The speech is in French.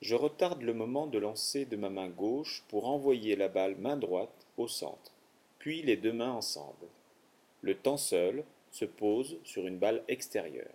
je retarde le moment de lancer de ma main gauche pour envoyer la balle main droite au centre puis les deux mains ensemble. Le temps seul se pose sur une balle extérieure.